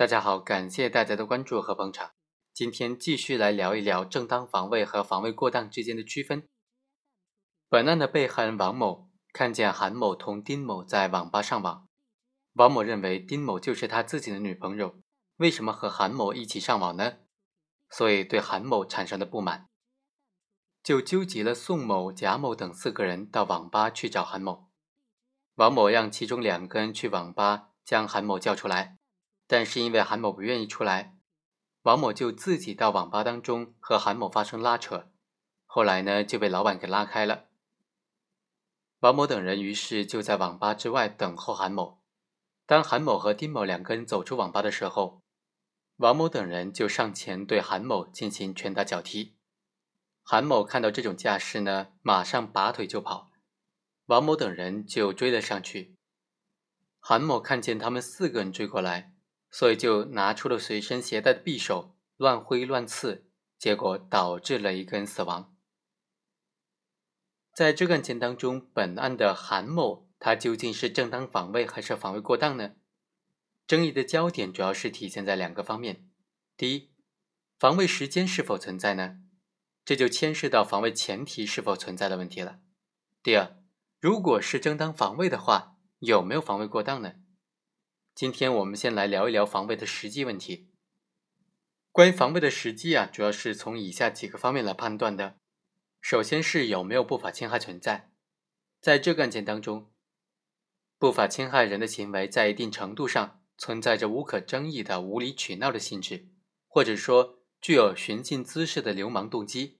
大家好，感谢大家的关注和捧场。今天继续来聊一聊正当防卫和防卫过当之间的区分。本案的被害人王某看见韩某同丁某在网吧上网，王某认为丁某就是他自己的女朋友，为什么和韩某一起上网呢？所以对韩某产生了不满，就纠集了宋某、贾某等四个人到网吧去找韩某。王某让其中两个人去网吧将韩某叫出来。但是因为韩某不愿意出来，王某就自己到网吧当中和韩某发生拉扯，后来呢就被老板给拉开了。王某等人于是就在网吧之外等候韩某。当韩某和丁某两个人走出网吧的时候，王某等人就上前对韩某进行拳打脚踢。韩某看到这种架势呢，马上拔腿就跑，王某等人就追了上去。韩某看见他们四个人追过来。所以就拿出了随身携带的匕首，乱挥乱刺，结果导致了一个人死亡。在这个案件当中，本案的韩某他究竟是正当防卫还是防卫过当呢？争议的焦点主要是体现在两个方面：第一，防卫时间是否存在呢？这就牵涉到防卫前提是否存在的问题了。第二，如果是正当防卫的话，有没有防卫过当呢？今天我们先来聊一聊防卫的实际问题。关于防卫的时机啊，主要是从以下几个方面来判断的。首先是有没有不法侵害存在。在这个案件当中，不法侵害人的行为在一定程度上存在着无可争议的无理取闹的性质，或者说具有寻衅滋事的流氓动机，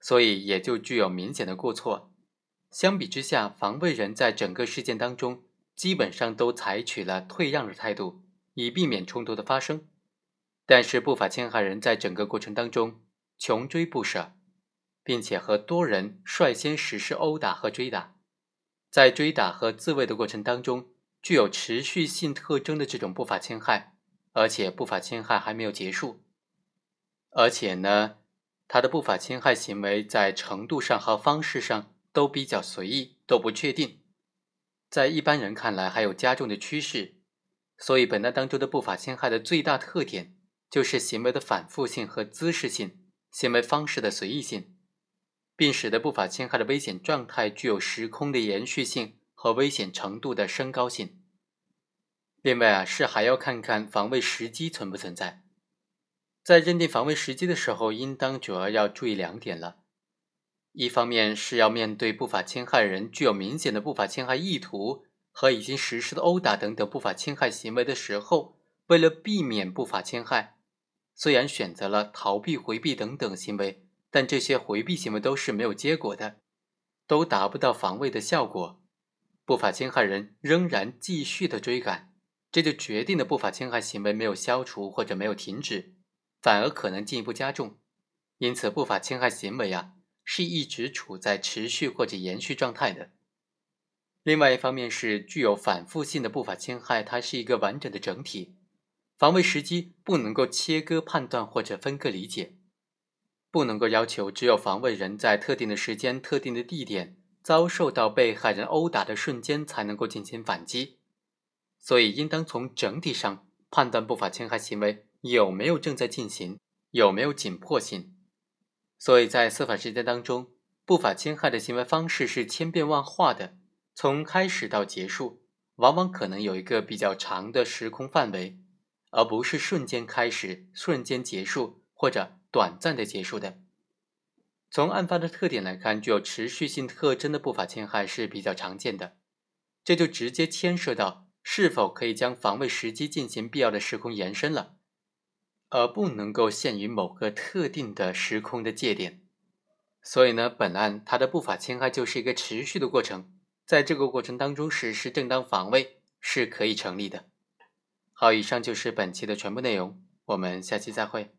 所以也就具有明显的过错。相比之下，防卫人在整个事件当中。基本上都采取了退让的态度，以避免冲突的发生。但是不法侵害人在整个过程当中穷追不舍，并且和多人率先实施殴打和追打。在追打和自卫的过程当中，具有持续性特征的这种不法侵害，而且不法侵害还没有结束。而且呢，他的不法侵害行为在程度上和方式上都比较随意，都不确定。在一般人看来，还有加重的趋势，所以本案当中的不法侵害的最大特点就是行为的反复性和姿势性，行为方式的随意性，并使得不法侵害的危险状态具有时空的延续性和危险程度的升高性。另外啊，是还要看看防卫时机存不存在，在认定防卫时机的时候，应当主要要注意两点了。一方面是要面对不法侵害人具有明显的不法侵害意图和已经实施的殴打等等不法侵害行为的时候，为了避免不法侵害，虽然选择了逃避、回避等等行为，但这些回避行为都是没有结果的，都达不到防卫的效果。不法侵害人仍然继续的追赶，这就决定了不法侵害行为没有消除或者没有停止，反而可能进一步加重。因此，不法侵害行为啊。是一直处在持续或者延续状态的。另外一方面是具有反复性的不法侵害，它是一个完整的整体，防卫时机不能够切割判断或者分割理解，不能够要求只有防卫人在特定的时间、特定的地点遭受到被害人殴打的瞬间才能够进行反击，所以应当从整体上判断不法侵害行为有没有正在进行，有没有紧迫性。所以在司法实践当中，不法侵害的行为方式是千变万化的，从开始到结束，往往可能有一个比较长的时空范围，而不是瞬间开始、瞬间结束或者短暂的结束的。从案发的特点来看，具有持续性特征的不法侵害是比较常见的，这就直接牵涉到是否可以将防卫时机进行必要的时空延伸了。而不能够限于某个特定的时空的界点，所以呢，本案它的不法侵害就是一个持续的过程，在这个过程当中实施正当防卫是可以成立的。好，以上就是本期的全部内容，我们下期再会。